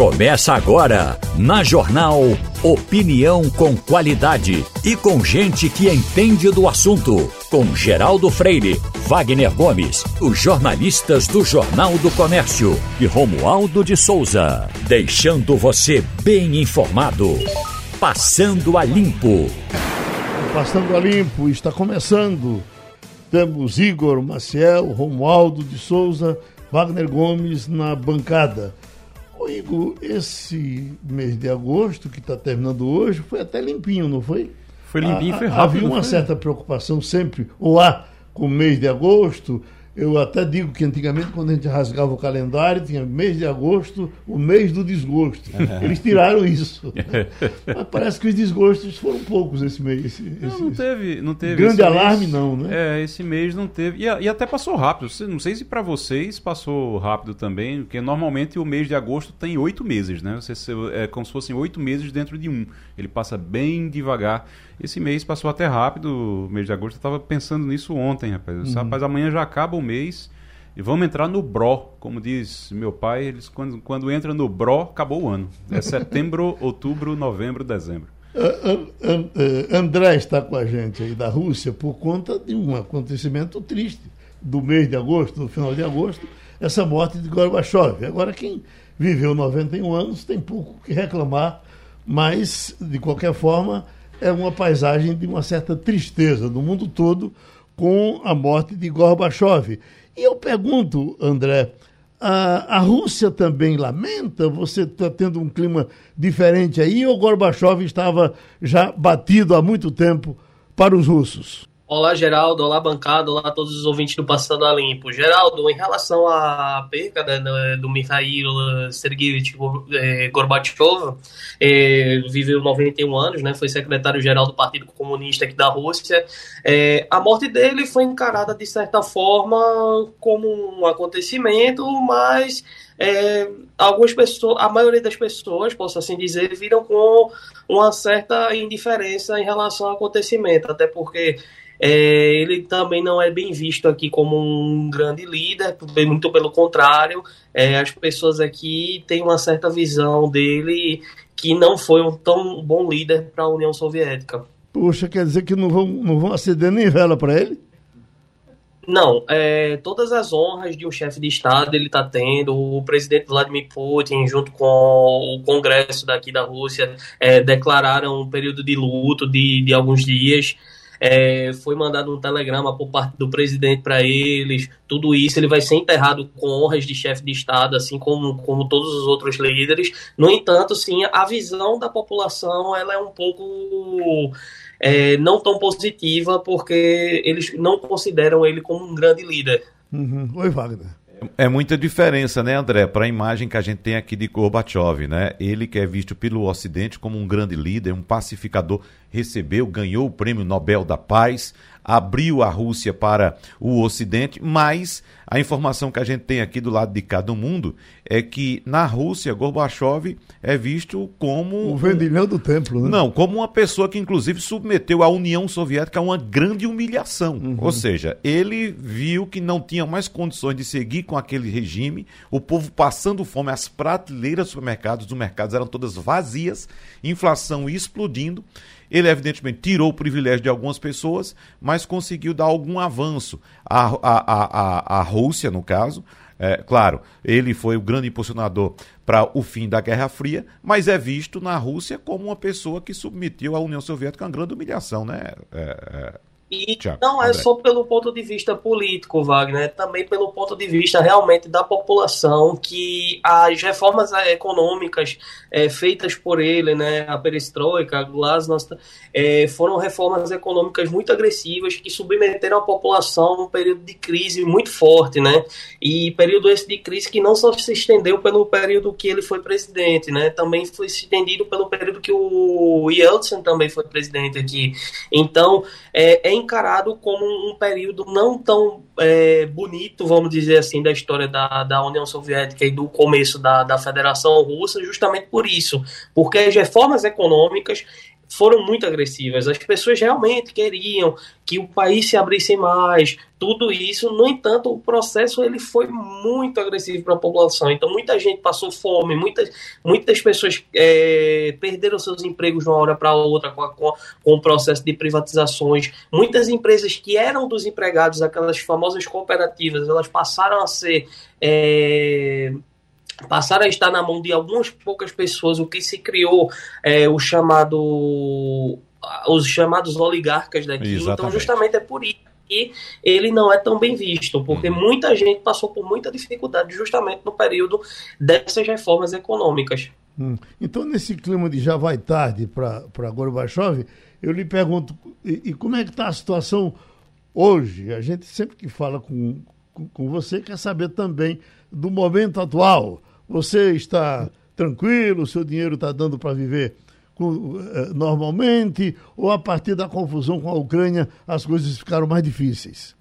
Começa agora, na Jornal Opinião com qualidade e com gente que entende do assunto. Com Geraldo Freire, Wagner Gomes, os jornalistas do Jornal do Comércio e Romualdo de Souza. Deixando você bem informado. Passando a Limpo. Passando a Limpo está começando. Temos Igor Maciel, Romualdo de Souza, Wagner Gomes na bancada. Ô Igor, esse mês de agosto, que está terminando hoje, foi até limpinho, não foi? Foi limpinho, a, foi rápido. Havia uma certa preocupação sempre, ou há, com o mês de agosto, eu até digo que antigamente, quando a gente rasgava o calendário, tinha mês de agosto, o mês do desgosto. Eles tiraram isso. Mas parece que os desgostos foram poucos esse mês. Esse, não, não teve, não teve. Grande alarme, mês, não, né? É, esse mês não teve. E, e até passou rápido. Não sei se para vocês passou rápido também, porque normalmente o mês de agosto tem oito meses, né? Você, é como se fossem oito meses dentro de um. Ele passa bem devagar. Esse mês passou até rápido, mês de agosto. Eu estava pensando nisso ontem, rapaz. Uhum. Rapaz, amanhã já acaba o mês e vamos entrar no BRO. Como diz meu pai, eles quando, quando entra no BRO, acabou o ano. É setembro, outubro, novembro, dezembro. André está com a gente aí da Rússia por conta de um acontecimento triste do mês de agosto, do final de agosto, essa morte de Gorbachev. Agora, quem viveu 91 anos tem pouco que reclamar, mas, de qualquer forma, é uma paisagem de uma certa tristeza no mundo todo com a morte de Gorbachev. E eu pergunto, André, a, a Rússia também lamenta? Você está tendo um clima diferente aí ou Gorbachev estava já batido há muito tempo para os russos? Olá, Geraldo. Olá, bancada. Olá, todos os ouvintes do Passando a Limpo. Geraldo, em relação à perca né, do Mikhail Sergeyevich eh, Gorbachev, eh, viveu 91 anos, né, foi secretário-geral do Partido Comunista aqui da Rússia. Eh, a morte dele foi encarada, de certa forma, como um acontecimento, mas é, algumas pessoas, a maioria das pessoas, posso assim dizer, viram com uma certa indiferença em relação ao acontecimento, até porque é, ele também não é bem visto aqui como um grande líder, muito pelo contrário, é, as pessoas aqui têm uma certa visão dele que não foi um tão bom líder para a União Soviética. Puxa, quer dizer que não vão, não vão aceder nem vela para ele? Não, é, todas as honras de um chefe de Estado ele está tendo. O presidente Vladimir Putin, junto com o Congresso daqui da Rússia, é, declararam um período de luto de, de alguns dias. É, foi mandado um telegrama por parte do presidente para eles, tudo isso ele vai ser enterrado com honras de chefe de Estado, assim como, como todos os outros líderes. No entanto, sim, a visão da população ela é um pouco é, não tão positiva, porque eles não consideram ele como um grande líder. Uhum. Oi, Wagner. É muita diferença, né, André, para a imagem que a gente tem aqui de Gorbachev, né? Ele que é visto pelo Ocidente como um grande líder, um pacificador, recebeu, ganhou o Prêmio Nobel da Paz, abriu a Rússia para o Ocidente, mas a informação que a gente tem aqui do lado de cá do mundo é que na Rússia, Gorbachev é visto como. O vendilhão do templo, né? Não, como uma pessoa que, inclusive, submeteu a União Soviética a uma grande humilhação. Uhum. Ou seja, ele viu que não tinha mais condições de seguir com aquele regime, o povo passando fome, as prateleiras dos supermercados, dos mercados eram todas vazias, inflação explodindo. Ele, evidentemente, tirou o privilégio de algumas pessoas, mas conseguiu dar algum avanço. A, a, a, a, Rússia, no caso, é, claro, ele foi o grande impulsionador para o fim da Guerra Fria, mas é visto na Rússia como uma pessoa que submeteu a União Soviética a uma grande humilhação, né? É, é e Tchau, não é só pelo ponto de vista político, Wagner, é também pelo ponto de vista realmente da população, que as reformas econômicas é, feitas por ele, né, a perestroika, a glasnost, é, foram reformas econômicas muito agressivas que submeteram a população a um período de crise muito forte, né, e período esse de crise que não só se estendeu pelo período que ele foi presidente, né, também foi estendido pelo período que o Yeltsin também foi presidente aqui. Então, é, é encarado como um período não tão é, bonito, vamos dizer assim, da história da, da União Soviética e do começo da, da Federação Russa, justamente por isso, porque as reformas econômicas foram muito agressivas. As pessoas realmente queriam que o país se abrisse mais, tudo isso. No entanto, o processo ele foi muito agressivo para a população. Então, muita gente passou fome, muitas, muitas pessoas é, perderam seus empregos de uma hora para outra com, a, com, com, o processo de privatizações. Muitas empresas que eram dos empregados, aquelas famosas cooperativas, elas passaram a ser é, passaram a estar na mão de algumas poucas pessoas, o que se criou é, o chamado os chamados oligarcas daqui. Então, Exatamente. Então, justamente é por isso que ele não é tão bem visto, porque uhum. muita gente passou por muita dificuldade justamente no período dessas reformas econômicas. Hum. Então, nesse clima de já vai tarde para Gorbachev, eu lhe pergunto, e, e como é que está a situação hoje? A gente sempre que fala com, com, com você quer saber também do momento atual. Você está tranquilo, seu dinheiro está dando para viver eh, normalmente, ou a partir da confusão com a Ucrânia as coisas ficaram mais difíceis?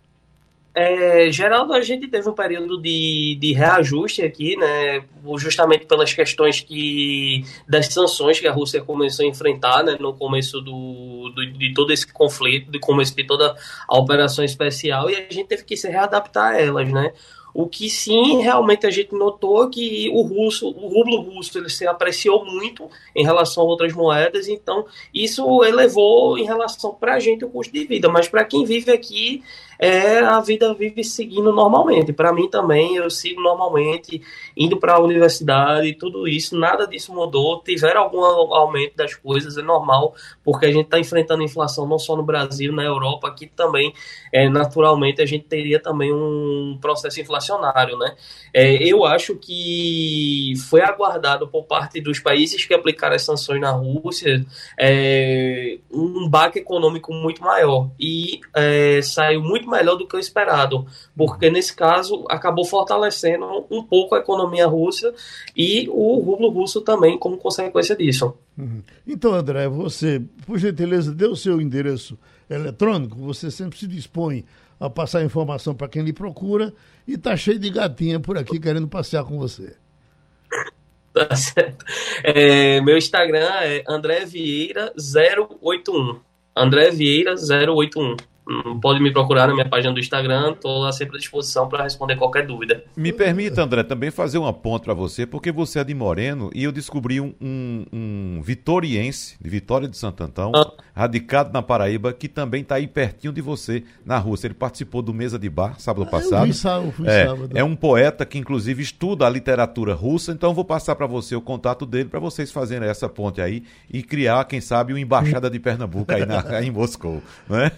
É, Geraldo, a gente teve um período de, de reajuste aqui, né, justamente pelas questões que das sanções que a Rússia começou a enfrentar né, no começo do, do, de todo esse conflito, de começo de toda a operação especial, e a gente teve que se readaptar a elas, né. O que sim, realmente a gente notou que o russo, o rublo russo, ele se apreciou muito em relação a outras moedas, então isso elevou em relação para a gente o custo de vida, mas para quem vive aqui é, a vida vive seguindo normalmente. Para mim também, eu sigo normalmente, indo para a universidade, tudo isso, nada disso mudou. Tiveram algum aumento das coisas, é normal, porque a gente está enfrentando inflação não só no Brasil, na Europa, aqui também, é, naturalmente, a gente teria também um processo inflacionário, né? É, eu acho que foi aguardado por parte dos países que aplicaram as sanções na Rússia é, um baque econômico muito maior e é, saiu muito melhor do que o esperado, porque nesse caso acabou fortalecendo um pouco a economia russa e o rublo russo também como consequência disso. Uhum. Então, André, você, por gentileza, dê o seu endereço eletrônico, você sempre se dispõe a passar informação para quem lhe procura e tá cheio de gatinha por aqui querendo passear com você. Tá certo. É, meu Instagram é André Vieira 081. André Vieira 081 pode me procurar na minha página do Instagram, estou lá sempre à disposição para responder qualquer dúvida. Me permita, André, também fazer uma ponta para você, porque você é de Moreno e eu descobri um, um, um vitoriense, de Vitória de Santo Antão, ah. radicado na Paraíba, que também está aí pertinho de você, na Rússia. Ele participou do Mesa de Bar, sábado ah, passado. Eu sábado, fui é, sábado. é um poeta que, inclusive, estuda a literatura russa, então eu vou passar para você o contato dele para vocês fazerem essa ponte aí e criar, quem sabe, uma embaixada de Pernambuco aí, na, aí em Moscou, não é?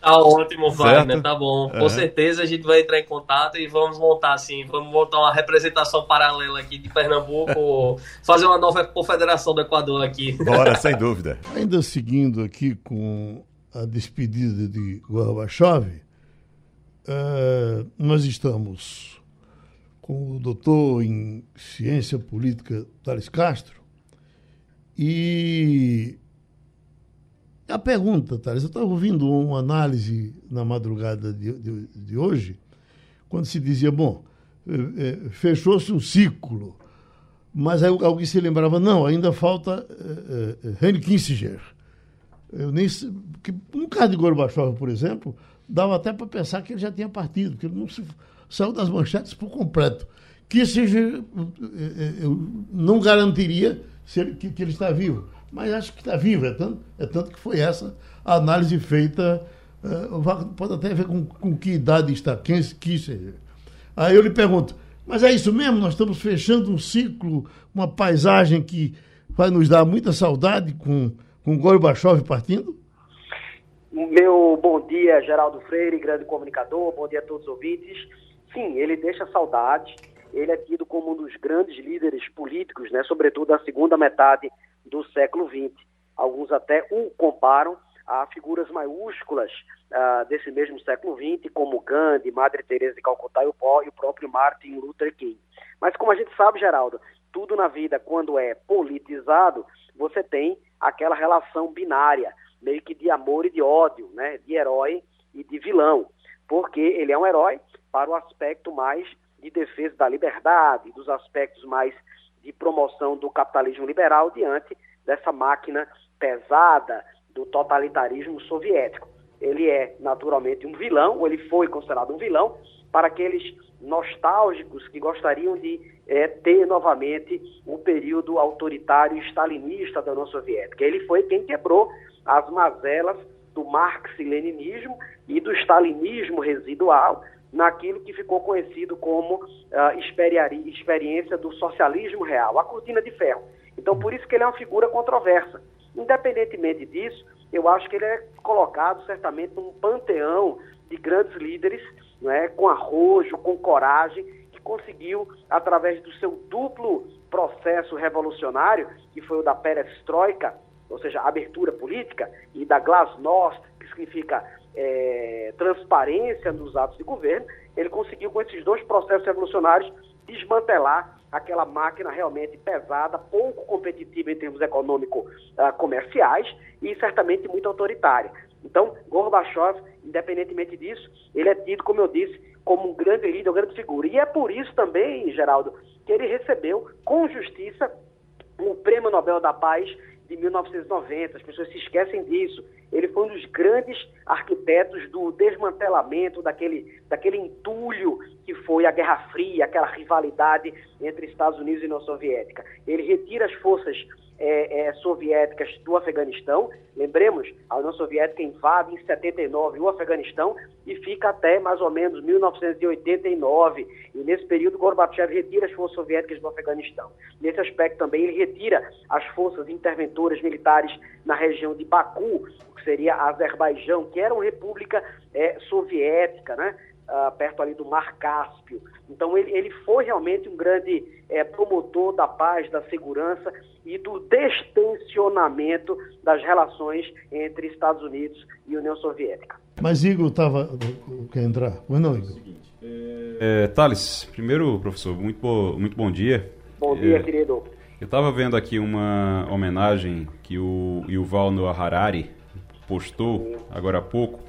Tá ótimo, Wagner, tá bom. Com certeza a gente vai entrar em contato e vamos montar assim, vamos montar uma representação paralela aqui de Pernambuco, fazer uma nova confederação do Equador aqui. Bora, sem dúvida. Ainda seguindo aqui com a despedida de Gorbachev, uh, nós estamos com o doutor em ciência política Thales Castro e a pergunta, Thales, eu estava ouvindo uma análise na madrugada de, de, de hoje, quando se dizia, bom, é, é, fechou-se um ciclo, mas alguém se lembrava, não, ainda falta é, Henry Kissinger. Eu nem que caso de Gorbachev, por exemplo, dava até para pensar que ele já tinha partido, que ele não se, saiu das manchetes por completo. Kissinger não garantiria que ele está vivo mas acho que está vivo. É tanto, é tanto que foi essa a análise feita. Uh, pode até ver com, com que idade está quem Kissinger. Aí eu lhe pergunto, mas é isso mesmo? Nós estamos fechando um ciclo, uma paisagem que vai nos dar muita saudade com, com Gorbachev partindo? Meu bom dia, Geraldo Freire, grande comunicador, bom dia a todos os ouvintes. Sim, ele deixa saudade, ele é tido como um dos grandes líderes políticos, né, sobretudo da segunda metade do século XX. Alguns até o comparam a figuras maiúsculas uh, desse mesmo século XX, como Gandhi, Madre Teresa de Calcutá e o, e o próprio Martin Luther King. Mas como a gente sabe, Geraldo, tudo na vida, quando é politizado, você tem aquela relação binária, meio que de amor e de ódio, né? de herói e de vilão, porque ele é um herói para o aspecto mais de defesa da liberdade, dos aspectos mais de promoção do capitalismo liberal diante dessa máquina pesada do totalitarismo soviético. Ele é naturalmente um vilão, ou ele foi considerado um vilão, para aqueles nostálgicos que gostariam de é, ter novamente o período autoritário stalinista da União Soviética. Ele foi quem quebrou as mazelas do marx-leninismo e do stalinismo residual naquilo que ficou conhecido como uh, experiência do socialismo real, a cortina de ferro. Então, por isso que ele é uma figura controversa. Independentemente disso, eu acho que ele é colocado certamente num panteão de grandes líderes, não é, com arrojo, com coragem, que conseguiu, através do seu duplo processo revolucionário, que foi o da perestroika, ou seja, abertura política, e da glasnost, que significa é, transparência nos atos de governo, ele conseguiu, com esses dois processos revolucionários, desmantelar aquela máquina realmente pesada, pouco competitiva em termos econômico-comerciais ah, e certamente muito autoritária. Então, Gorbachev, independentemente disso, ele é tido, como eu disse, como um grande líder, uma grande figura. E é por isso também, Geraldo, que ele recebeu, com justiça, o Prêmio Nobel da Paz de 1990. As pessoas se esquecem disso. Ele foi um dos grandes arquitetos do desmantelamento daquele, daquele entulho que foi a Guerra Fria, aquela rivalidade entre Estados Unidos e União Soviética. Ele retira as forças é, é, soviéticas do Afeganistão. Lembremos, a União Soviética invade em 79 o Afeganistão e fica até mais ou menos 1989. E nesse período, Gorbachev retira as forças soviéticas do Afeganistão. Nesse aspecto também, ele retira as forças interventoras militares na região de Baku, que seria Azerbaijão, que era uma república é, soviética, né? Uh, perto ali do Mar Cáspio. Então ele, ele foi realmente um grande é, promotor da paz, da segurança e do destensionamento das relações entre Estados Unidos e União Soviética. Mas Igor estava. Quer entrar? Mas não, Igor. É, Thales, primeiro, professor, muito, bo, muito bom dia. Bom dia, é, querido. Eu estava vendo aqui uma homenagem que o Yuval Noah Harari postou agora há pouco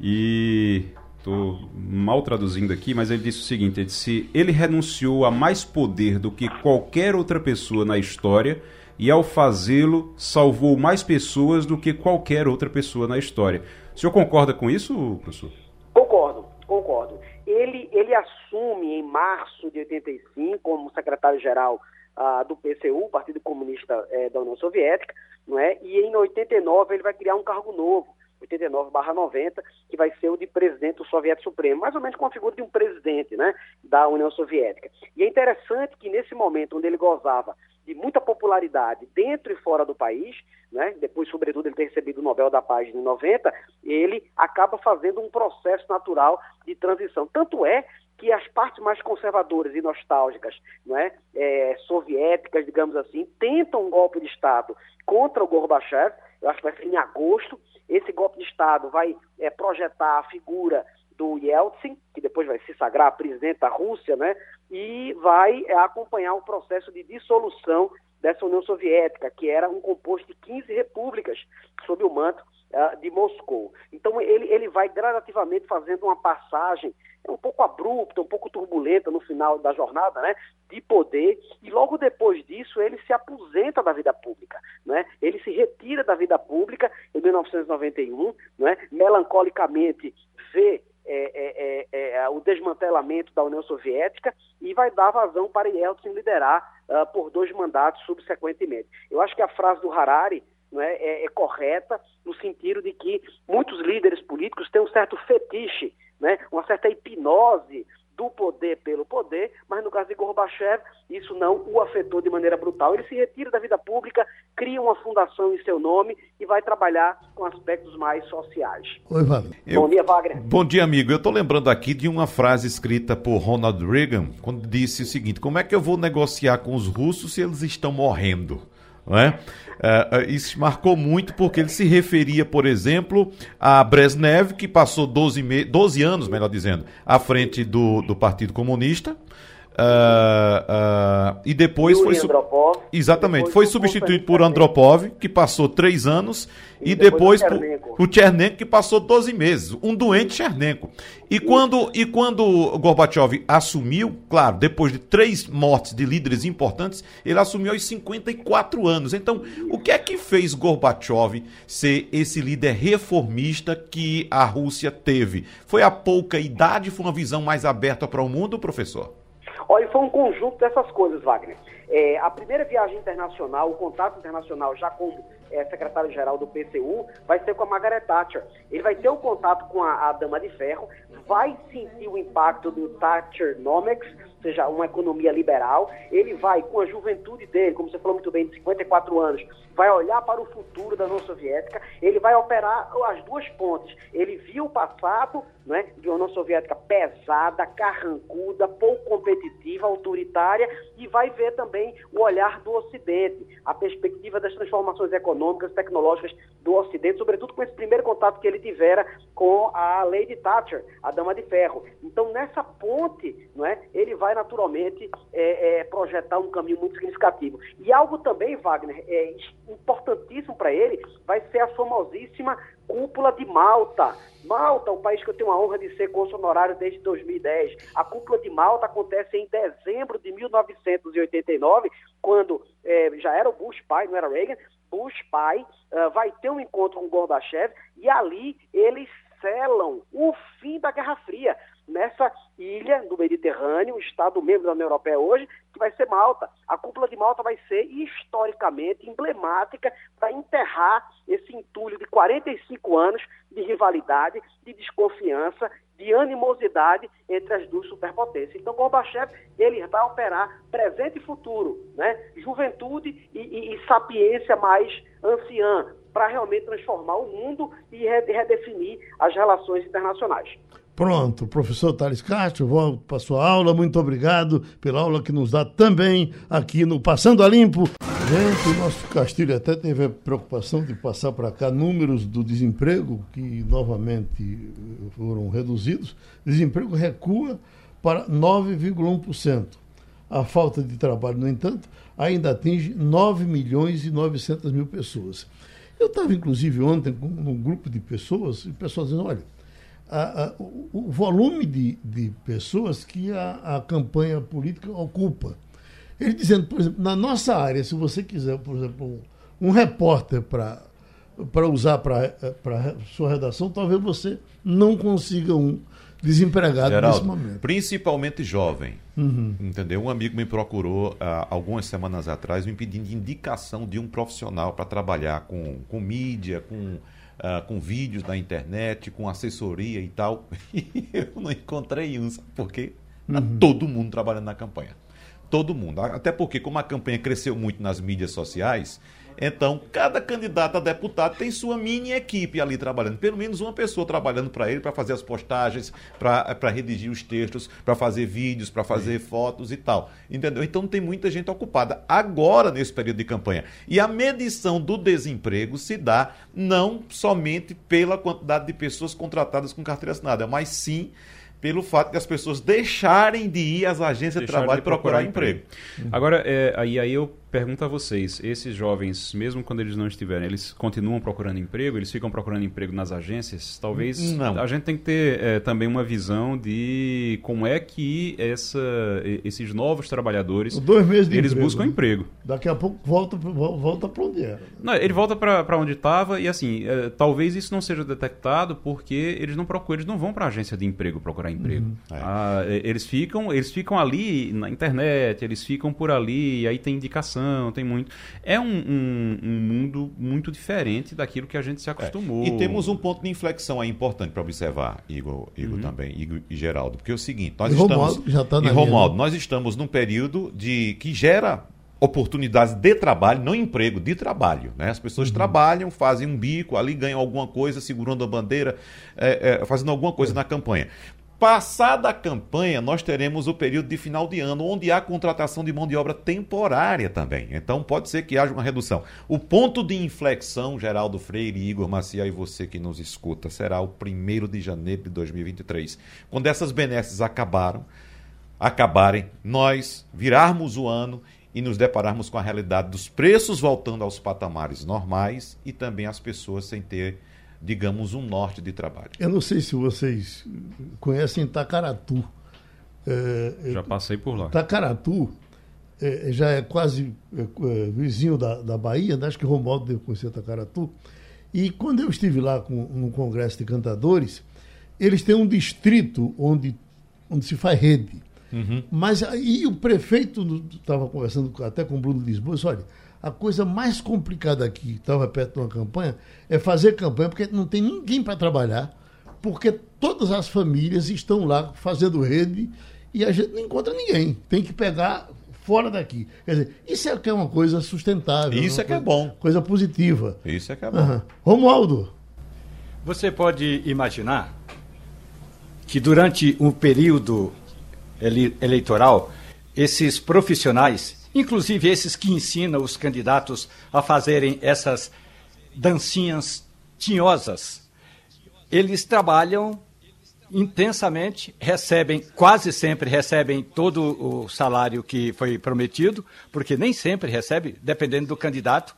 e estou mal traduzindo aqui, mas ele disse o seguinte: ele disse, ele renunciou a mais poder do que qualquer outra pessoa na história e ao fazê-lo salvou mais pessoas do que qualquer outra pessoa na história. O senhor concorda com isso, professor? Concordo, concordo. Ele, ele assume em março de 85 como secretário-geral ah, do PCU, Partido Comunista eh, da União Soviética, não é? e em 89 ele vai criar um cargo novo, 89/90, que vai ser o de presidente do Soviético Supremo, mais ou menos com a figura de um presidente, né, da União Soviética. E é interessante que nesse momento onde ele gozava de muita popularidade dentro e fora do país, né, depois, sobretudo, ele ter recebido o Nobel da Paz em 90, ele acaba fazendo um processo natural de transição. Tanto é que as partes mais conservadoras e nostálgicas, né, é, soviéticas, digamos assim, tentam um golpe de Estado contra o Gorbachev, eu acho que vai ser em agosto, esse golpe de Estado vai é, projetar a figura do Yeltsin, que depois vai se sagrar presidente da Rússia, né? E vai é, acompanhar o processo de dissolução dessa União Soviética, que era um composto de 15 repúblicas sob o manto uh, de Moscou. Então ele, ele vai gradativamente fazendo uma passagem um pouco abrupta, um pouco turbulenta no final da jornada, né, de poder, e logo depois disso ele se aposenta da vida pública, né? Ele se retira da vida pública em 1991, né? Melancolicamente vê é, é, é, é, o desmantelamento da União Soviética e vai dar vazão para Yeltsin liderar uh, por dois mandatos subsequentemente. Eu acho que a frase do Harari é, é, é, correta no sentido de que muitos líderes políticos têm um certo fetiche né, uma certa hipnose do poder pelo poder, mas no caso de Gorbachev, isso não o afetou de maneira brutal. Ele se retira da vida pública, cria uma fundação em seu nome e vai trabalhar com aspectos mais sociais. Oi, Wagner. Eu... Bom dia, Wagner. Bom dia, amigo. Eu estou lembrando aqui de uma frase escrita por Ronald Reagan, quando disse o seguinte: como é que eu vou negociar com os russos se eles estão morrendo? Uh, isso marcou muito porque ele se referia, por exemplo, a Brezhnev, que passou 12, me 12 anos, melhor dizendo, à frente do, do Partido Comunista. Uh, uh. E depois Yuri foi. Andropov, Exatamente. depois Foi substituído por Andropov, que passou três anos, e, E depois, depois por- Chernenko. o Chernenko, que passou 12 meses. Um doente Chernenko. E quando, e quando Gorbachev assumiu, claro, depois de três mortes de líderes importantes, ele assumiu aos 54 anos. Então, o que é que fez Gorbachev ser esse líder reformista que a Rússia teve? Foi a pouca idade? Foi uma visão mais aberta para o mundo, professor? Olha, foi um conjunto dessas coisas, Wagner. É, a primeira viagem internacional, o contato internacional, já como é, secretário-geral do PCU, vai ser com a Margaret Thatcher. Ele vai ter o contato com a, a Dama de Ferro, vai sentir o impacto do Thatchernomics, ou seja, uma economia liberal. Ele vai, com a juventude dele, como você falou muito bem, de 54 anos, vai olhar para o futuro da União Soviética, ele vai operar as duas pontes. Ele viu o passado né, de uma União Soviética pesada, carrancuda, pouco competitiva, autoritária, e vai ver também o olhar do Ocidente, a perspectiva das transformações econômicas, tecnológicas do Ocidente, sobretudo com esse primeiro contato que ele tivera com a Lady Thatcher, a Dama de Ferro. Então, nessa ponte, não é, ele vai naturalmente é, é, projetar um caminho muito significativo. E algo também, Wagner, é importantíssimo para ele, vai ser a famosíssima cúpula de Malta. Malta, o país que eu tenho a honra de ser cônsul honorário desde 2010. A cúpula de Malta acontece em dezembro de 1989, quando eh, já era o Bush pai, não era Reagan, Bush pai ah, vai ter um encontro com Gorbachev e ali eles selam o fim da Guerra Fria. Nessa ilha do Mediterrâneo, um estado membro da União Europeia hoje, que vai ser Malta. A cúpula de Malta vai ser historicamente emblemática para enterrar esse entulho de 45 anos de rivalidade, de desconfiança, de animosidade entre as duas superpotências. Então, Gorbachev, ele vai operar presente e futuro, né? juventude e, e, e sapiência mais anciã, para realmente transformar o mundo e re- redefinir as relações internacionais. Pronto, professor Thales Castro, volto para sua aula. Muito obrigado pela aula que nos dá também aqui no Passando a Limpo. Gente, o nosso Castilho até teve a preocupação de passar para cá números do desemprego, que novamente eh, foram reduzidos. Desemprego recua para 9,1%. A falta de trabalho, no entanto, ainda atinge 9 milhões e 900 mil pessoas. Eu estava, inclusive, ontem com um grupo de pessoas, e pessoas dizendo, olha, a- a- o, o volume de, de pessoas que a, a campanha política ocupa. Ele dizendo, por exemplo, na nossa área, se você quiser, por exemplo, um, um repórter para usar para sua redação, talvez você não consiga um desempregado nesse Geraldo, momento. principalmente jovem. Uhum. Entendeu? Um amigo me procurou ah, algumas semanas atrás me pedindo indicação de um profissional para trabalhar com, com mídia, com, ah, com vídeos na internet, com assessoria e tal. E eu não encontrei um, sabe por quê? Tá todo mundo trabalhando na campanha. Todo mundo. Até porque, como a campanha cresceu muito nas mídias sociais, então cada candidato a deputado tem sua mini equipe ali trabalhando. Pelo menos uma pessoa trabalhando para ele, para fazer as postagens, para redigir os textos, para fazer vídeos, para fazer fotos e tal. Entendeu? Então tem muita gente ocupada agora nesse período de campanha. E a medição do desemprego se dá não somente pela quantidade de pessoas contratadas com carteira assinada, mas sim pelo fato de as pessoas deixarem de ir às agências de Deixaram trabalho de procurar, emprego. Agora, é, aí, aí eu pergunto a vocês, esses jovens, mesmo quando eles não estiverem, eles continuam procurando emprego? Eles ficam procurando emprego nas agências? Talvez Não. a gente tem que ter é, também uma visão de como é que essa, esses novos trabalhadores, Dois meses de eles emprego, buscam né? emprego. Daqui a pouco volta, volta para onde era. Não, ele volta para onde estava e assim, é, talvez isso não seja detectado porque eles não procuram, eles não vão para a agência de emprego procurar emprego. É. Ah, eles ficam, eles ficam ali na internet, eles ficam por ali, aí tem indicação, tem muito. É um, um- um mundo muito diferente daquilo que a gente se acostumou. E temos um ponto de inflexão aí importante para observar, Igor, Igor Uhum. também, Igor e Geraldo, porque é o seguinte, nós E estamos Romualdo, já tá e na Romualdo, linha, nós estamos num período de que gera oportunidades de trabalho, não emprego, de trabalho. Né? As Uhum. pessoas trabalham, fazem um bico, ali ganham alguma coisa, segurando a bandeira, é, é, fazendo alguma coisa na campanha. Passada a campanha, nós teremos o período de final de ano, onde há contratação de mão de obra temporária também. Então pode ser que haja uma redução. O ponto de inflexão, Geraldo Freire, Igor Maciel e você que nos escuta, será o 1 de janeiro de 2023. Quando essas benesses acabaram, acabarem, nós virarmos o ano e nos depararmos com a realidade dos preços voltando aos patamares normais e também as pessoas sem ter, digamos, um norte de trabalho. Eu não sei se vocês conhecem Tacaratu. É, já passei por lá. Tacaratu é, já é quase é, é, vizinho da, da Bahia, né? acho que Romualdo deve conhecer Tacaratu. E quando eu estive lá com, no Congresso de Cantadores, eles têm um distrito onde, onde se faz rede. Uhum. Mas aí o prefeito estava conversando até com o Bruno Lisboa, disse, olha, a coisa mais complicada aqui, estava perto de uma campanha, é fazer campanha porque não tem ninguém para trabalhar, porque todas as famílias estão lá fazendo rede e a gente não encontra ninguém. Tem que pegar fora daqui. Quer dizer, isso é que é uma coisa sustentável. Isso é que é coisa, é bom. Coisa positiva. Isso é que é bom. Uhum. Romualdo. Você pode imaginar que durante um período ele, eleitoral, esses profissionais, inclusive esses que ensinam os candidatos a fazerem essas dancinhas tinhosas, eles trabalham intensamente, recebem, quase sempre recebem todo o salário que foi prometido, porque nem sempre recebe, dependendo do candidato.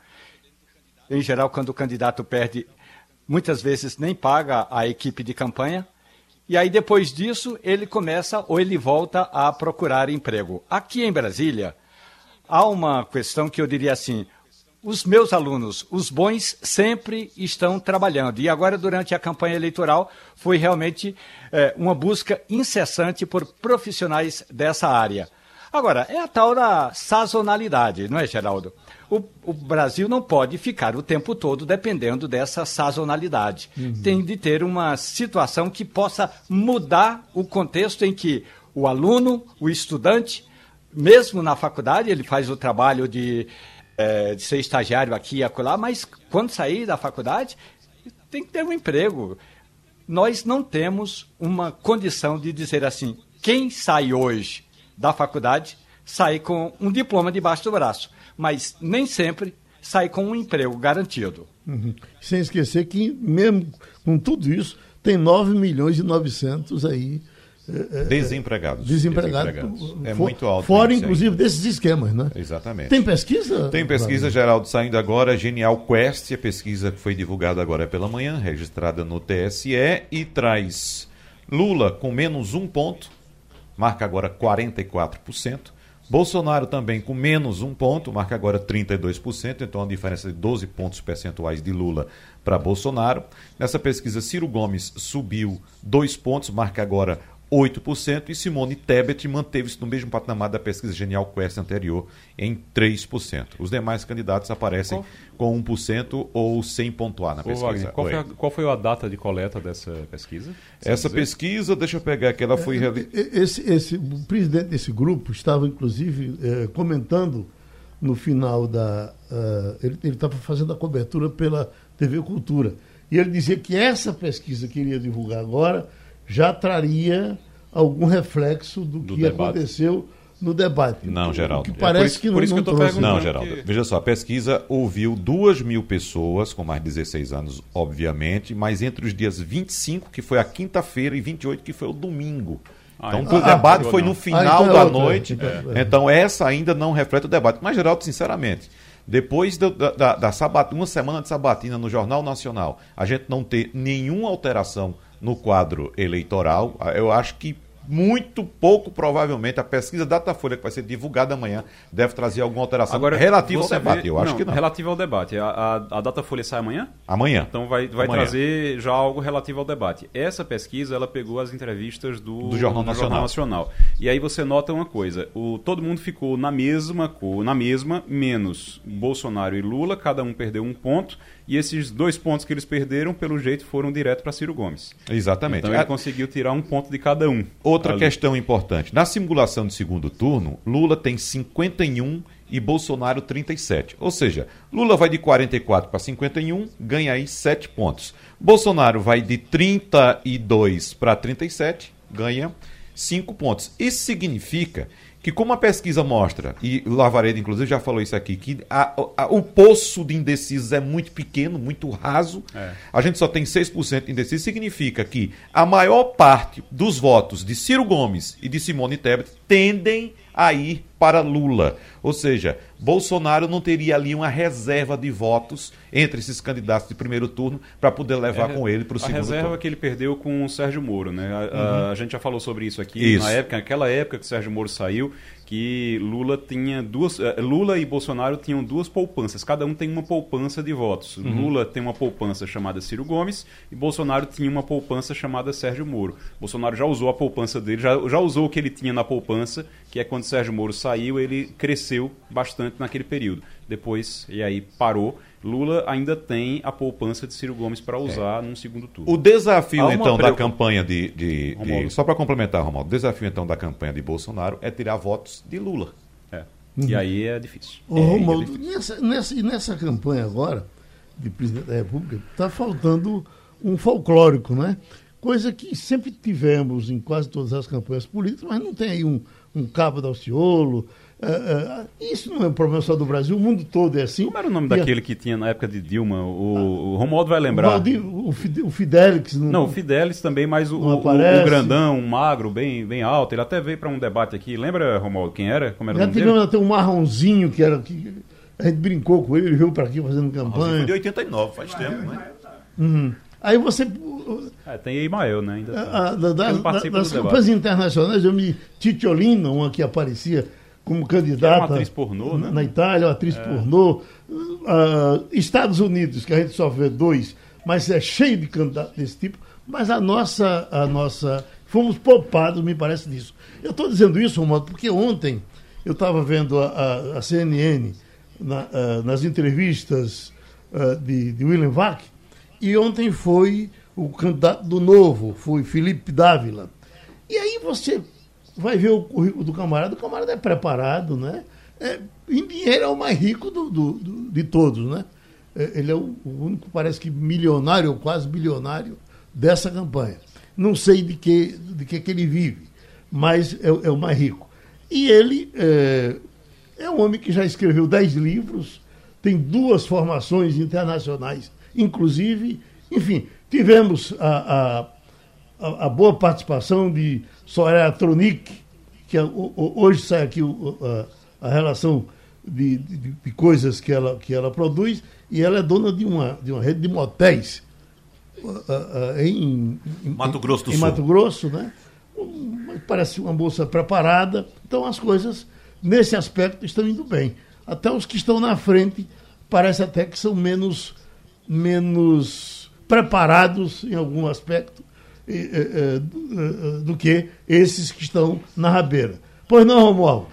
Em geral, quando o candidato perde, muitas vezes nem paga a equipe de campanha. E aí, depois disso, ele começa ou ele volta a procurar emprego. Aqui em Brasília, há uma questão que eu diria assim: os meus alunos, os bons, sempre estão trabalhando. E agora, durante a campanha eleitoral, foi realmente é, uma busca incessante por profissionais dessa área. Agora, é a tal da sazonalidade, não é, Geraldo? O, o, Brasil não pode ficar o tempo todo dependendo dessa sazonalidade. Uhum. Tem de ter uma situação que possa mudar o contexto em que o aluno, o estudante, mesmo na faculdade, ele faz o trabalho de, é, de ser estagiário aqui e acolá, mas quando sair da faculdade, tem que ter um emprego. Nós não temos uma condição de dizer assim: quem sai hoje da faculdade sai com um diploma debaixo do braço, mas nem sempre sai com um emprego garantido. Uhum. Sem esquecer que, mesmo com tudo isso, tem 9 milhões e 900 aí. Desempregados. Desempregados. desempregados. É for, muito alto. Fora, inclusive, desses esquemas, né? Exatamente. Tem pesquisa? Tem pesquisa, Geraldo, saindo agora. Genial Quest, a pesquisa que foi divulgada agora pela manhã, registrada no TSE, e traz Lula com menos um ponto, marca agora 44%. Bolsonaro também com menos um ponto, marca agora 32%, então a diferença de 12 pontos percentuais de Lula para Bolsonaro. Nessa pesquisa, Ciro Gomes subiu dois pontos, marca agora 8%, e Simone Tebet manteve-se no mesmo patamar da pesquisa Genial Quest anterior, em 3%. Os demais candidatos aparecem qual? com 1% ou sem pontuar na pesquisa. Wagner, qual, foi a, qual, foi a, data de coleta dessa pesquisa? Essa dizer? pesquisa, deixa eu pegar que ela foi... É, esse, esse, o presidente desse grupo estava, inclusive, é, comentando no final da... Uh, ele estava fazendo a cobertura pela TV Cultura. E ele dizia que essa pesquisa que ele ia divulgar agora já traria algum reflexo do, do que debate. aconteceu no debate. Não, Geraldo. Que parece é por isso, que não, por isso que eu trouxe. Não, Geraldo. Que... Veja só, a pesquisa ouviu duas mil pessoas com mais de 16 anos, obviamente, mas entre os dias 25, que foi a quinta-feira, e 28, que foi o domingo. Ah, então, então, o ah, debate ah, foi no final ah, então é da outra, noite. É. Então, essa ainda não reflete o debate. Mas, Geraldo, sinceramente, depois da, da, da sabat... uma semana de sabatina no Jornal Nacional, a gente não ter nenhuma alteração no quadro eleitoral. Eu acho que muito pouco provavelmente a pesquisa Datafolha que vai ser divulgada amanhã deve trazer alguma alteração Agora, relativa ao debate. Vê, eu acho não, que não. Relativa ao debate. A, a, a Datafolha sai amanhã? Amanhã. Então vai, vai amanhã. trazer já algo relativo ao debate. Essa pesquisa ela pegou as entrevistas do, do Jornal, do Nacional. Jornal Nacional. E aí você nota uma coisa: o, todo mundo ficou na mesma cor, na mesma, menos Bolsonaro e Lula, cada um perdeu um ponto. E esses dois pontos que eles perderam, pelo jeito, foram direto para Ciro Gomes. Exatamente. Então ele a... conseguiu tirar um ponto de cada um. Outra ali. questão importante. Na simulação de segundo turno, Lula tem 51 e Bolsonaro 37. Ou seja, Lula vai de 44 para 51, ganha aí 7 pontos. Bolsonaro vai de 32 para 37, ganha 5 pontos. Isso significa que como a pesquisa mostra, e Lavareda inclusive já falou isso aqui, que a, a, o poço de indecisos é muito pequeno, muito raso, é. a gente só tem 6% de indecisos, significa que a maior parte dos votos de Ciro Gomes e de Simone Tebet tendem a ir para Lula. Ou seja, Bolsonaro não teria ali uma reserva de votos entre esses candidatos de primeiro turno para poder levar É, com ele para o segundo A reserva turno. que ele perdeu com o Sérgio Moro, né? A, a- a gente já falou sobre isso aqui Isso. na época, naquela época que o Sérgio Moro saiu, que Lula tinha duas, eh, Lula e Bolsonaro tinham duas poupanças. Cada um tem uma poupança de votos. Lula tem uma poupança chamada Ciro Gomes e Bolsonaro tinha uma poupança chamada Sérgio Moro. Bolsonaro já usou a poupança dele, já, já usou o que ele tinha na poupança, que é quando Sérgio Moro saiu, ele cresceu bastante naquele período. Depois, e aí parou. Lula ainda tem a poupança de Ciro Gomes para usar num segundo turno. O desafio, então, da preocupa- campanha de. de- de- Romualdo. só para complementar, Romualdo, o desafio, então, da campanha de Bolsonaro é tirar votos de Lula. É. E aí é difícil. Ô, É, Romualdo, nessa, nessa, e nessa campanha agora, de presidente da República, está faltando um folclórico, né? Coisa que sempre tivemos em quase todas as campanhas políticas, mas não tem aí um, um cabo da Alciolo. É, é, isso não é um problema só do Brasil, o mundo todo é assim. Como era o nome E a- daquele que tinha na época de Dilma? O, o Romualdo vai o, lembrar. Valdir- o, Fide- o Fidelix. Não, o Fidelis também, mas o, Não o- o- o grandão, um magro, bem, bem alto. Ele até veio para um debate aqui. Lembra, Romualdo, quem era? Como era o Já nome tivemos dele? até um marronzinho que era. Que, a gente brincou com ele, ele veio para aqui fazendo Foi campanha. de 89, faz tempo, né? Uhum. Aí você. É, tem Imael, né? Ainda A- a- da- Ele das, campanhas internacionais, eu me. Titiolina, uma que aparecia como candidata. Que era uma atriz pornô, né? Na Itália, uma atriz pornô. Ah, Estados Unidos, que a gente só vê dois, mas é cheio de candidatos desse tipo. Mas a nossa. A nossa fomos poupados, me parece, disso. Eu estou dizendo isso, Romualdo, porque ontem eu estava vendo a, a- a CNN na- ah, nas entrevistas ah, de, de William Vac, e ontem foi o candidato do Novo, foi Felipe Dávila. E aí você vai ver o currículo do camarada, o camarada é preparado, né? É, em dinheiro é o mais rico do, do- do- de todos, né? É, ele é o, o único, parece que milionário ou quase bilionário dessa campanha. Não sei de que, de que, que ele vive, mas é, o- é o mais rico. E ele é, é um homem que já escreveu dez livros, tem duas formações internacionais, inclusive, enfim, tivemos a, a, a boa participação de Soraya Tronic, que é, hoje sai aqui a, a relação de, de, de coisas que ela, que ela produz, e ela é dona de uma, de uma rede de motéis em, em- Mato Grosso do em Sul. Mato Grosso, né? Parece uma moça preparada. Então as coisas, nesse aspecto, estão indo bem. Até os que estão na frente, parece até que são menos, menos preparados em algum aspecto do, que esses que estão na rabeira. Pois não, Romualdo?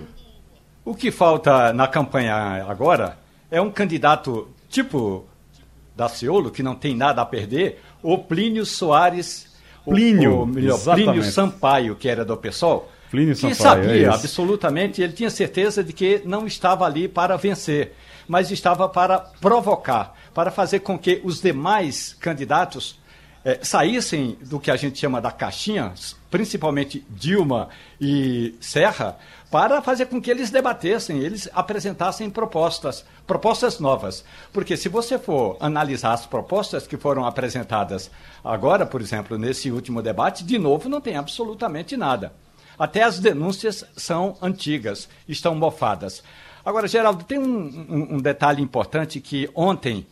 O que falta na campanha agora é um candidato tipo Daciolo, que não tem nada a perder, ou Plínio Soares, o- Plínio, o, melhor. Plínio Sampaio, que era do PSOL, Plínio que Sampaio, é sabia isso. absolutamente, ele tinha certeza de que não estava ali para vencer, mas estava para provocar, para fazer com que os demais candidatos eh, saíssem do que a gente chama da caixinha, principalmente Dilma e Serra, para fazer com que eles debatessem, eles apresentassem propostas, propostas novas. Porque se você for analisar as propostas que foram apresentadas agora, por exemplo, nesse último debate, de novo não tem absolutamente nada. Até as denúncias são antigas, estão mofadas. Agora, Geraldo, tem um, um- um detalhe importante que ontem,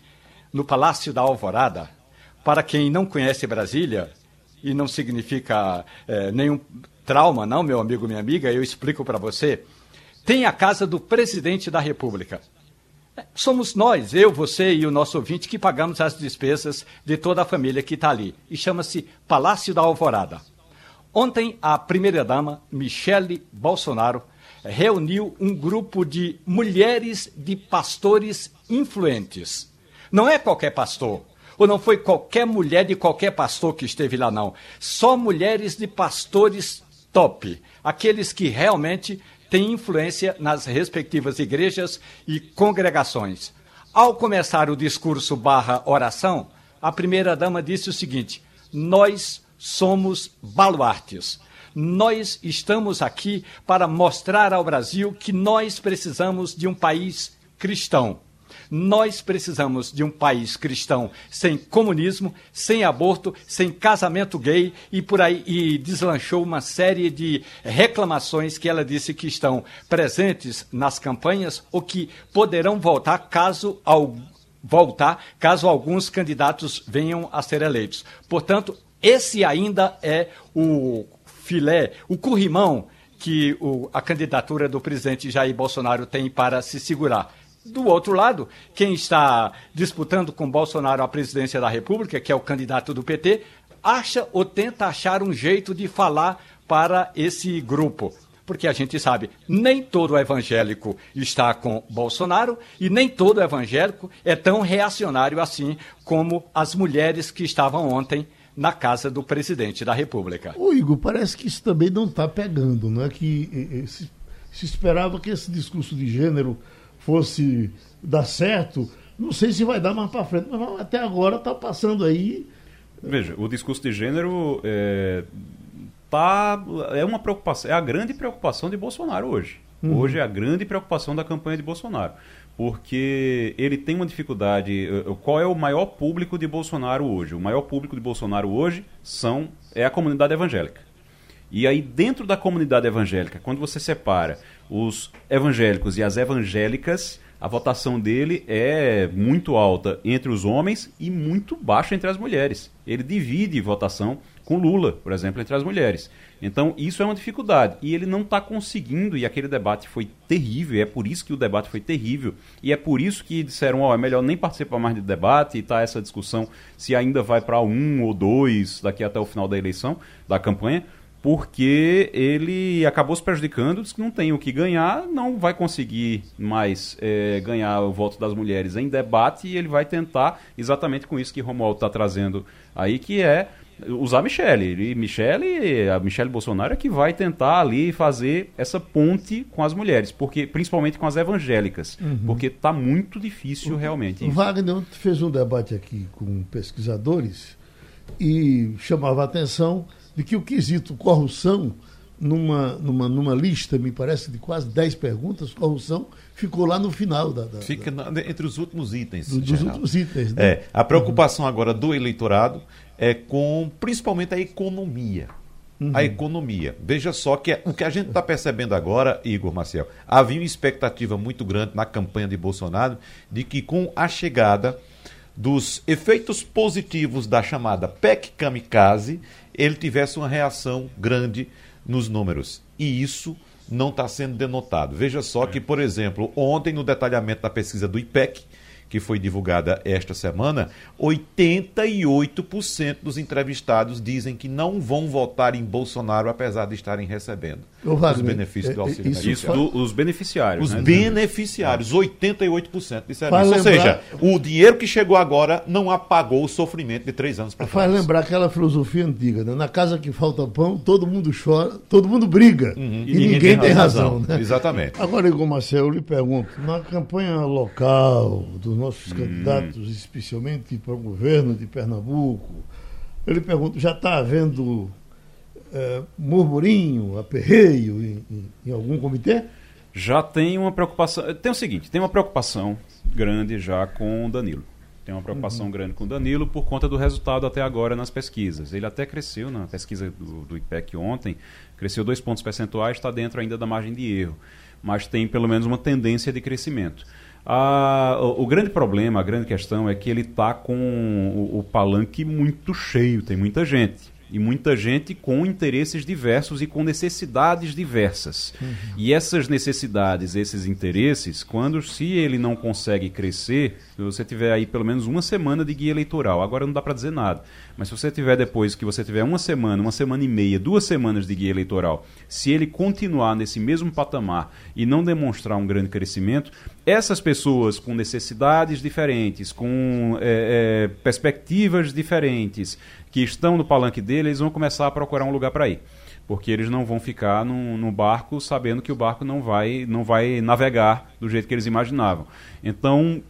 no Palácio da Alvorada, para quem não conhece Brasília, e não significa eh, nenhum trauma, não, meu amigo, minha amiga, eu explico para você, tem a casa do presidente da República. É, Somos nós, eu, você e o nosso ouvinte, que pagamos as despesas de toda a família que está ali. E chama-se Palácio da Alvorada. Ontem, a primeira-dama, Michele Bolsonaro, reuniu um grupo de mulheres de pastores influentes. Não é qualquer pastor, ou não foi qualquer mulher de qualquer pastor que esteve lá, não. Só mulheres de pastores top, aqueles que realmente têm influência nas respectivas igrejas e congregações. Ao começar o discurso barra oração, a primeira-dama disse o seguinte: Nós somos baluartes. Nós estamos aqui para mostrar ao Brasil que nós precisamos de um país cristão. Nós precisamos de um país cristão sem comunismo, sem aborto, sem casamento gay e por aí e deslanchou uma série de reclamações que ela disse que estão presentes nas campanhas ou que poderão voltar caso ao voltar caso alguns candidatos venham a ser eleitos. Portanto, esse ainda é o filé, o currimão que o, a candidatura do presidente Jair Bolsonaro tem para se segurar. Do outro lado, quem está disputando com Bolsonaro a presidência da República, que é o candidato do PT, acha ou tenta achar um jeito de falar para esse grupo. Porque a gente sabe, nem todo evangélico está com Bolsonaro e nem todo evangélico é tão reacionário assim como as mulheres que estavam ontem na casa do presidente da República. O Igor, parece que isso também não está pegando, não é que se, se esperava que esse discurso de gênero fosse dar certo. Não sei se vai dar mais para frente, mas até agora está passando aí. Veja, o discurso de gênero é, tá, é uma preocupação, é a grande preocupação de Bolsonaro hoje. Uhum. Hoje é a grande preocupação da campanha de Bolsonaro. Porque ele tem uma dificuldade. Eh, qual é o maior público de Bolsonaro hoje? O maior público de Bolsonaro hoje são, é a comunidade evangélica. E aí, dentro da comunidade evangélica, quando você separa os evangélicos e as evangélicas, a votação dele é muito alta entre os homens e muito baixa entre as mulheres. Ele divide votação com Lula, por exemplo, entre as mulheres. Então, isso é uma dificuldade. E ele não está conseguindo, e aquele debate foi terrível, é por isso que o debate foi terrível, e é por isso que disseram: oh, é melhor nem participar mais de debate, e está essa discussão se ainda vai para um ou dois daqui até o final da eleição, da campanha porque ele acabou se prejudicando, disse que não tem o que ganhar, não vai conseguir mais é, ganhar o voto das mulheres em debate e ele vai tentar exatamente com isso que Romualdo está trazendo aí, que é usar Michele. E Michele, a Michele Bolsonaro é que vai tentar ali fazer essa ponte com as mulheres, porque principalmente com as evangélicas, uhum. porque está muito difícil o, realmente. O Wagner fez um debate aqui com pesquisadores e chamava a atenção de que o quesito corrupção, numa, numa, numa lista, me parece, de quase 10 perguntas, corrupção ficou lá no final da. da Fica da, entre os últimos itens. Do, dos últimos itens, né? É, a preocupação uhum. agora do eleitorado é com principalmente a economia. Uhum. A economia. Veja só que é, o que a gente está percebendo agora, Igor Marcel, havia uma expectativa muito grande na campanha de Bolsonaro de que com a chegada dos efeitos positivos da chamada PEC Kamikaze, ele tivesse uma reação grande nos números. E isso não está sendo denotado. Veja só que, por exemplo, ontem, no detalhamento da pesquisa do IPEC, que foi divulgada esta semana, 88% dos entrevistados dizem que não vão votar em Bolsonaro, apesar de estarem recebendo Wagner, os benefícios do é, é, auxílio isso, isso do, Os beneficiários. Os né? beneficiários, 88% disseram isso. Ou seja, o dinheiro que chegou agora não apagou o sofrimento de três anos para trás. Faz lembrar aquela filosofia antiga, né? Na casa que falta pão, todo mundo chora, todo mundo briga. Uhum. E, e, ninguém, ninguém tem, razão. razão né? Exatamente. Agora, Igor Marcelo, eu lhe pergunto, na campanha local dos nossos hum. candidatos, especialmente para o governo de Pernambuco, eu lhe pergunto, já está havendo é, murmurinho, aperreio em, em, em, algum comitê? Já tem uma preocupação. Tem o seguinte: tem uma preocupação grande já com o Danilo. Tem uma preocupação uhum. grande com o Danilo por conta do resultado até agora nas pesquisas. Ele até cresceu na pesquisa do, do IPEC ontem, cresceu dois pontos percentuais, está dentro ainda da margem de erro, mas tem pelo menos uma tendência de crescimento. O, o, grande problema, a grande questão é que ele está com o, o palanque muito cheio, tem muita gente e muita gente com interesses diversos e com necessidades diversas. Uhum. E essas necessidades, esses interesses, quando se ele não consegue crescer, se você tiver aí pelo menos uma semana de guia eleitoral, agora não dá para dizer nada, mas se você tiver depois que você tiver uma semana, uma semana e meia, duas semanas de guia eleitoral, se ele continuar nesse mesmo patamar e não demonstrar um grande crescimento, essas pessoas com necessidades diferentes, com é, é, perspectivas diferentes, que estão no palanque dele, eles vão começar a procurar um lugar para ir. porque eles não vão ficar no, no, barco sabendo que o barco não vai, não vai navegar do jeito que eles imaginavam. Então,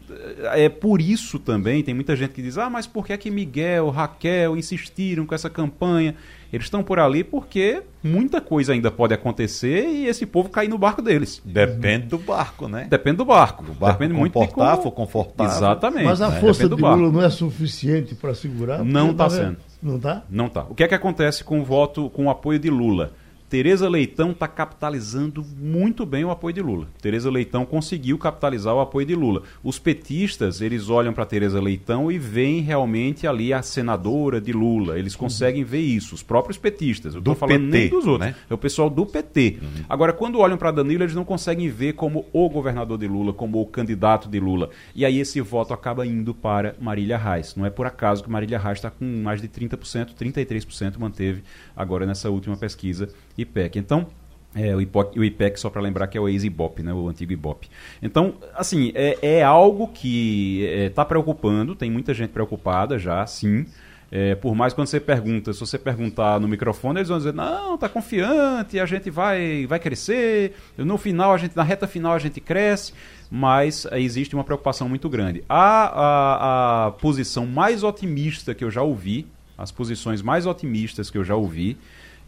é por isso também, tem muita gente que diz, ah, mas por que é que Miguel, Raquel insistiram com essa campanha? Eles estão por ali porque muita coisa ainda pode acontecer e esse povo cair no barco deles. Depende do barco, né? Depende do barco. O barco Depende muito de como... for confortável. Exatamente. Mas a né? força de Lula não é suficiente para segurar? Não está sendo. Não está? Não está. O que é que acontece com o voto, com o apoio de Lula? Tereza Leitão está capitalizando muito bem o apoio de Lula. Tereza Leitão conseguiu capitalizar o apoio de Lula. Os petistas, eles olham para Tereza Leitão e veem realmente ali a senadora de Lula. Eles conseguem ver isso, os próprios petistas. Eu estou falando PT, nem dos outros, né? é o pessoal do PT. Uhum. Agora, quando olham para Danilo, eles não conseguem ver como o governador de Lula, como o candidato de Lula. E aí esse voto acaba indo para Marília Reis. Não é por acaso que Marília Reis está com mais de 30%, 33% manteve agora nessa última pesquisa IPEC. Então, é, o, IPOC, o IPEC, só para lembrar que é o ex-IBOP, né, o antigo IBOP. Então, assim, é, é algo que está é, preocupando, tem muita gente preocupada já, sim. É, por mais quando você pergunta, se você perguntar no microfone, eles vão dizer, não, tá confiante, a gente vai, vai crescer, no final, a gente, na reta final a gente cresce, mas é, existe uma preocupação muito grande. A, a, a posição mais otimista que eu já ouvi, as posições mais otimistas que eu já ouvi,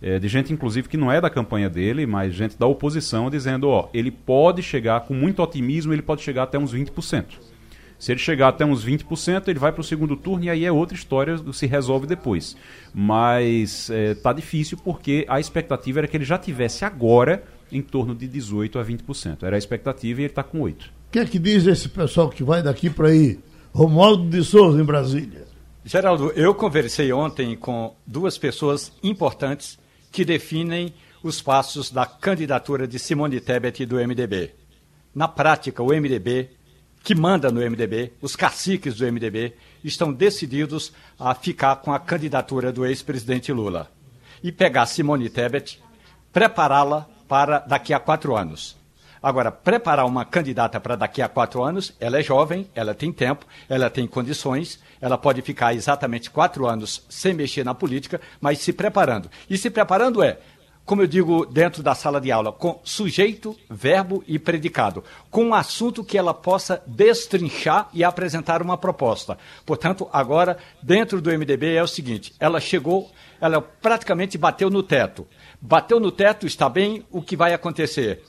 é, de gente inclusive que não é da campanha dele, mas gente da oposição dizendo, ó, ele pode chegar com muito otimismo, ele pode chegar até uns 20%. Se ele chegar até uns 20%, ele vai para o segundo turno e aí é outra história, se resolve depois. Mas é, tá difícil porque a expectativa era que ele já tivesse agora em torno de 18% a 20%. Era a expectativa e ele está com 8%. O que é que diz esse pessoal que vai daqui para aí? Romualdo de Souza, em Brasília. Geraldo, eu conversei ontem com duas pessoas importantes que definem os passos da candidatura de Simone Tebet do MDB. Na prática, o MDB, que manda no MDB, os caciques do MDB, estão decididos a ficar com a candidatura do ex-presidente Lula e pegar Simone Tebet, prepará-la para daqui a quatro anos. Agora, preparar uma candidata para daqui a quatro anos, ela é jovem, ela tem tempo, ela tem condições, ela pode ficar exatamente quatro anos sem mexer na política, mas se preparando. E se preparando é, como eu digo dentro da sala de aula, com sujeito, verbo e predicado, com um assunto que ela possa destrinchar e apresentar uma proposta. Portanto, agora, dentro do MDB é o seguinte: ela chegou, ela praticamente bateu no teto. Bateu no teto, está bem, o que vai acontecer?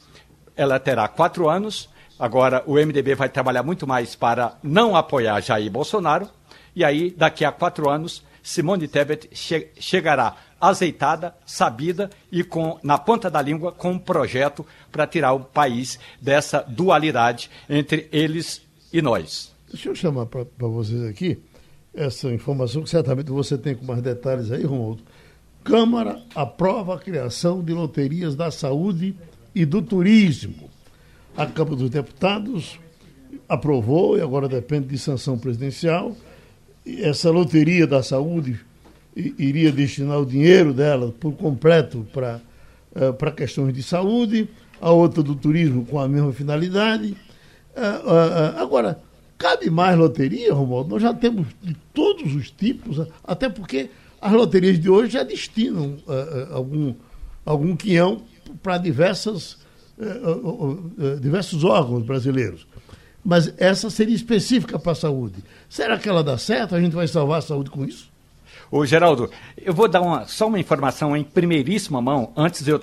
Ela terá quatro anos. Agora, o MDB vai trabalhar muito mais para não apoiar Jair Bolsonaro. E aí, daqui a quatro anos, Simone Tebet che chegará azeitada, sabida e com na ponta da língua com um projeto para tirar o país dessa dualidade entre eles e nós. Deixa eu chamar para vocês aqui essa informação que certamente você tem com mais detalhes aí, Romualdo. Câmara aprova a criação de loterias da saúde e do Turismo. A Câmara dos Deputados aprovou, e agora depende de sanção presidencial, essa loteria da saúde iria destinar o dinheiro dela por completo para uh, para questões de saúde, a outra do turismo com a mesma finalidade. Uh, uh, agora, cabe mais loteria, Romualdo? Nós já temos de todos os tipos, até porque as loterias de hoje já destinam algum, algum quinhão para diversas, uh, diversos órgãos brasileiros. Mas essa seria específica para a saúde. Será que ela dá certo? A gente vai salvar a saúde com isso? Ô, Geraldo, eu vou dar uma, só uma informação em primeiríssima mão, antes eu.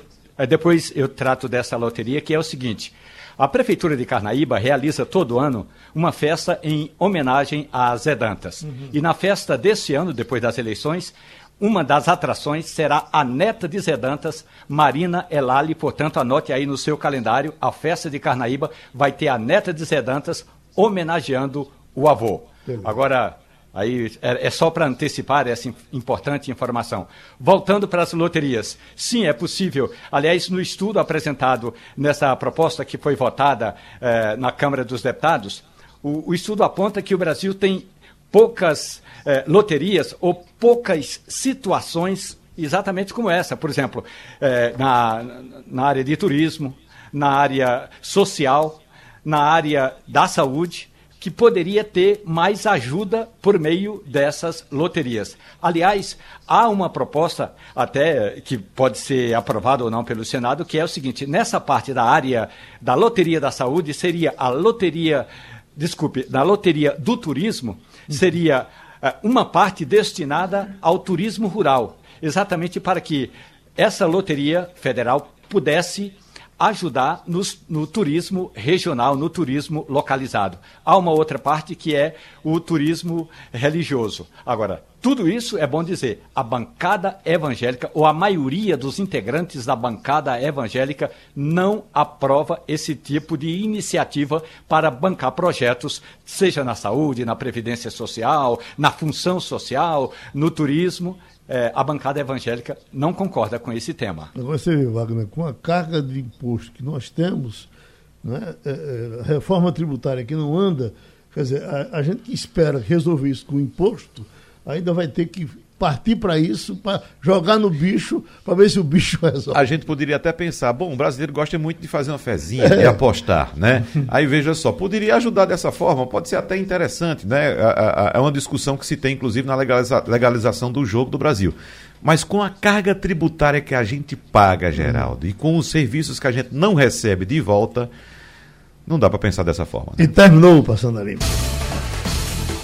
Depois eu trato dessa loteria, que é o seguinte. A Prefeitura de Carnaíba realiza todo ano uma festa em homenagem a Zé Dantas. Uhum. E na festa desse ano, depois das eleições, uma das atrações será a neta de Zedantas, Marina Elali. Portanto, anote aí no seu calendário, a festa de Carnaíba vai ter a neta de Zedantas homenageando o avô. Beleza. Agora, aí é, é só para antecipar essa importante informação. Voltando para as loterias. Sim, é possível. Aliás, no estudo apresentado nessa proposta que foi votada eh, na Câmara dos Deputados, o, o estudo aponta que o Brasil tem poucas eh, loterias ou poucas situações exatamente como essa. Por exemplo, eh, na, na área de turismo, na área social, na área da saúde, que poderia ter mais ajuda por meio dessas loterias. Aliás, há uma proposta, até que pode ser aprovada ou não pelo Senado, que é o seguinte: nessa parte da área da loteria da saúde, seria a loteria, desculpe, da loteria do turismo, seria uma parte destinada ao turismo rural, exatamente para que essa loteria federal pudesse ajudar no turismo regional, no turismo localizado. Há uma outra parte que é o turismo religioso. Agora, tudo isso é bom dizer, a bancada evangélica, ou a maioria dos integrantes da bancada evangélica, não aprova esse tipo de iniciativa para bancar projetos, seja na saúde, na previdência social, na função social, no turismo é, a bancada evangélica não concorda com esse tema. Você vê, Wagner, com a carga de imposto que nós temos, né, é, é, reforma tributária que não anda, quer dizer, a, a gente que espera resolver isso com imposto, ainda vai ter que partir para isso, para jogar no bicho, para ver se o bicho resolve. A gente poderia até pensar, bom, o brasileiro gosta muito de fazer uma fezinha, é. de apostar, né? Aí veja só, poderia ajudar dessa forma, pode ser até interessante, né? É uma discussão que se tem, inclusive, na legaliza legalização do jogo do Brasil. Mas com a carga tributária que a gente paga, Geraldo, e com os serviços que a gente não recebe de volta, não dá para pensar dessa forma. Né? E terminou Passando a Limpo.